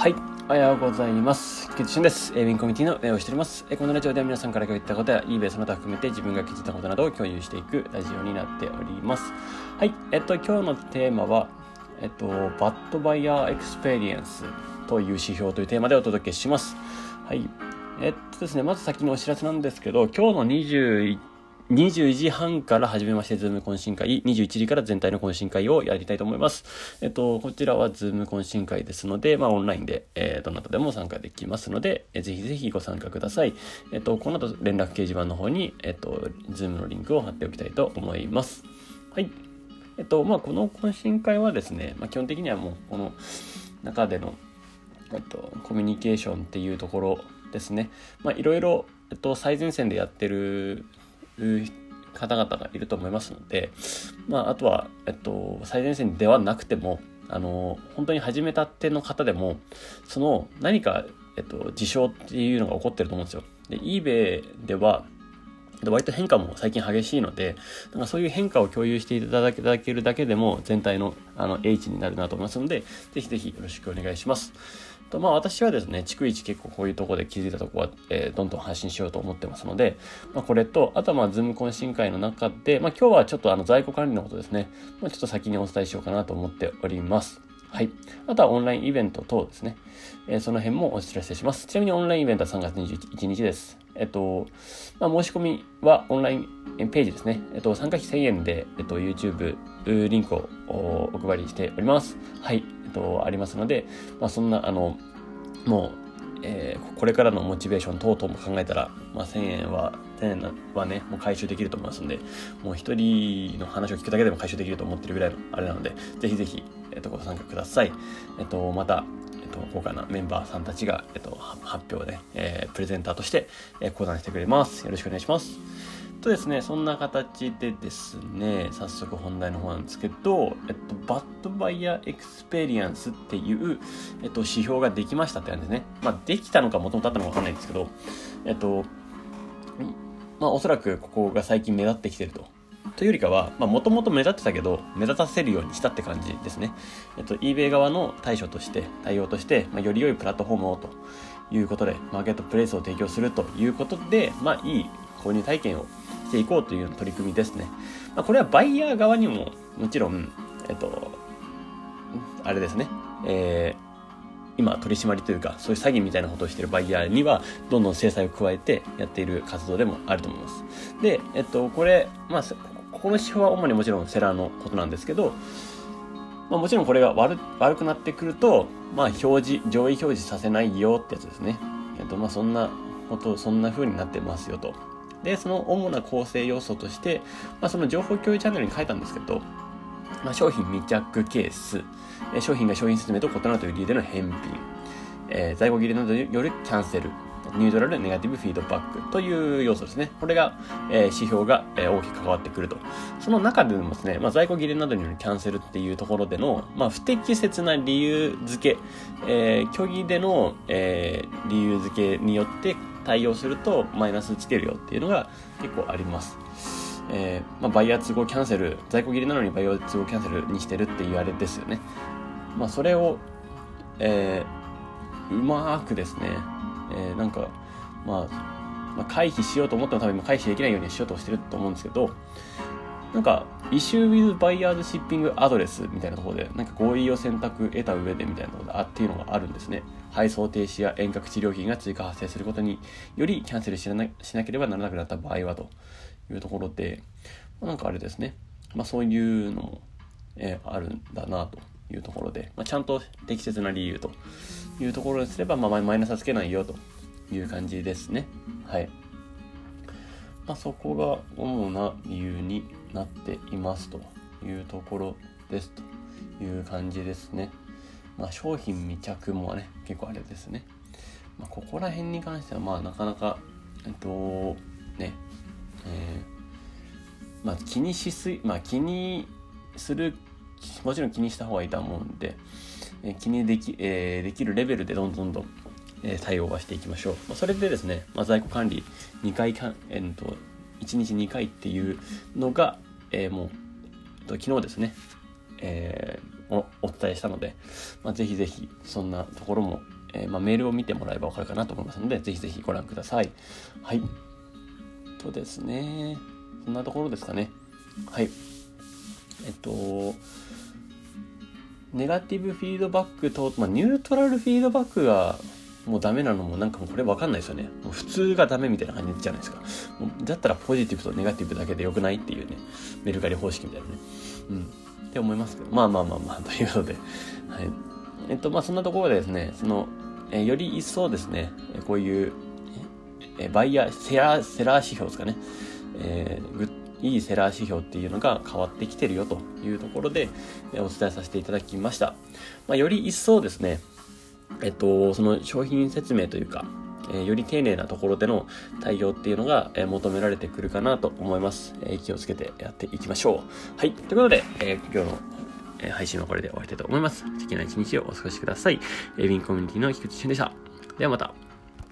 はい。おはようございます。菊池俊です。えー、ウィンコミュニティの運営をしております。え、このラジオでは皆さんから今日言ったことや eBay その他含めて自分が気づいたことなどを共有していくラジオになっております。はい。えっと、今日のテーマは、えっと、 Bad Buyer Experience という指標というテーマでお届けします。はい。えっとですね、まず先にお知らせなんですけど、今日の21 20時半から始めまして、 Zoom 懇親会、21時から全体の懇親会をやりたいと思います。えっと、こちらは Zoom 懇親会ですので、まあ、オンラインで、えー、どなたでも参加できますので、えー、ぜひぜひご参加ください。えっと、この後連絡掲示板の方に、えっと、 Zoom のリンクを貼っておきたいと思います。はい。えっと、まあ、この懇親会はですね、まあ、基本的にはもう、この中での、えっと、コミュニケーションっていうところですね。まあ、いろいろ、えっと、最前線でやってる方々がいると思いますので、まあ、あとは、えっと、最前線ではなくても、あの、本当に始めたての方でも、その何か、えっと、事象っていうのが起こってると思うんですよ。で、eBay では、割と変化も最近激しいので、なんかそういう変化を共有していただけるだけでも全体のあの H になるなと思いますので、ぜひぜひよろしくお願いします。とまあ私はですね、逐一結構こういうとこで気づいたとこは、えー、どんどん発信しようと思ってますので、まあこれと、あとはまあ Zoom 懇親会の中で、まあ今日はちょっとあの在庫管理のことですね、まあちょっと先にお伝えしようかなと思っております。はい。あとはオンラインイベント等ですね。えー、その辺もお知らせします。ちなみにオンラインイベントは3月21日です。えっと、まあ、申し込みはオンラインページですね。えっと、参加費1000円で、えっと、YouTube リンクをお配りしております。はい。えっと、ありますので、まあ、そんな、あの、もう、えー、これからのモチベーション等々も考えたら、まあ、1000円は、1000円はね、もう回収できると思いますんで、もう一人の話を聞くだけでも回収できると思ってるぐらいのあれなので、ぜひぜひ、えっ、と、ご参加ください。えっ、と、また、えっ、と、豪華なメンバーさんたちが、えっ、と、発表で、えー、プレゼンターとして、えー、講談してくれます。よろしくお願いします。とですね、そんな形でですね、早速本題の方なんですけど、えっと、 Bad Buyer Experience っていう、えっと、指標ができましたって感じですね。まあ、できたのかもともとあったのかわかんないんですけど、えっと、まあ、おそらくここが最近目立ってきてると。というよりかは、まあ、もともと目立ってたけど、目立たせるようにしたって感じですね。えっと、eBay 側の対処として、対応として、まあ、より良いプラットフォームをということで、マーケットプレイスを提供するということで、まあ、いい購入体験をしていこうという取り組みですね。まあ、これはバイヤー側にももちろん、えっと、あれですね、えー、今取り締まりというか、そういう詐欺みたいなことをしているバイヤーには、どんどん制裁を加えてやっている活動でもあると思います。で、えっと、これ、まあ、この指標は主にもちろんセラーのことなんですけど、まあ、もちろんこれが悪悪くなってくると、まあ、表示、上位表示させないよってやつですね。えっと、まあ、そんなこと、そんな風になってますよと。で、その主な構成要素として、まあ、その情報共有チャンネルに書いたんですけど、まあ、商品未着ケース、商品が商品説明と異なるという理由での返品、えー、在庫切れなどによるキャンセル、ニュートラルネガティブフィードバックという要素ですね。これが、えー、指標が、えー、大きく関わってくると。その中でもですね、まあ、在庫切れなどによるキャンセルっていうところでの、まあ、不適切な理由付け、えー、虚偽での、えー、理由付けによって対応するとマイナスつけるよっていうのが結構あります。えー、まあ、バイヤー都合キャンセル、在庫切れなのにバイヤー都合キャンセルにしてるっていうあれですよね。まあ、それを、えー、うまくですね、えー、なんか、まあ、まあ、回避しようと思っても多分今回避できないようにしようとしてると思うんですけど、なんか、イシュー with buyers shipping address みたいなところで、なんか合意を選択得た上でみたいなところであっていうのがあるんですね。配送停止や遠隔治療費が追加発生することによりキャンセルしなしなければならなくなった場合はというところで、まあ、なんかあれですね。まあそういうのも、えー、あるんだなというところで、まあ、ちゃんと適切な理由というところにすれば、まあ、マイナスはつけないよという感じですね。はい。まあ、そこが主な理由になっていますというところですという感じですね。まあ、商品未着もね、結構あれですね。まあ、ここら辺に関しては、まあ、なかなか、えっと、ね、えー、まあ、気にしすぎ、まあ、気にする、もちろん気にした方がいいと思うんで、え、気にでき、え、できるレベルでどんどんどんえ対応はしていきましょう。ま、それでですね、ま、在庫管理2回か、えー、と、1日2回っていうのが、え、もう、えー、と昨日ですね、えー、お伝えしたので、まあ、ぜひぜひそんなところも、え、ま、メールを見てもらえばわかるかなと思いますので、ぜひぜひご覧ください。はい。とですね、そんなところですかね。はい。えっと、ネガティブフィードバックと、まあ、ニュートラルフィードバックがもうダメなのもなんかもうこれわかんないですよね。もう普通がダメみたいな感じじゃないですか。だったらポジティブとネガティブだけでよくないっていうね、メルカリ方式みたいなね。うん。って思いますけど。まあまあまあまあ、ということで。はい。えっと、まあそんなところでですね、その、えより一層ですね、こういう、えバイヤー、セラー、セラー指標ですかね。えー、グッいいセラー指標っていうのが変わってきてるよというところでお伝えさせていただきました。まあ、より一層ですね、えっと、その商品説明というか、え、より丁寧なところでの対応っていうのが、え、求められてくるかなと思います。え、気をつけてやっていきましょう。はい。ということで、え今日の配信はこれで終わりたいと思います。素敵な一日をお過ごしください。ウィンコミュニティの菊池俊でした。ではまた。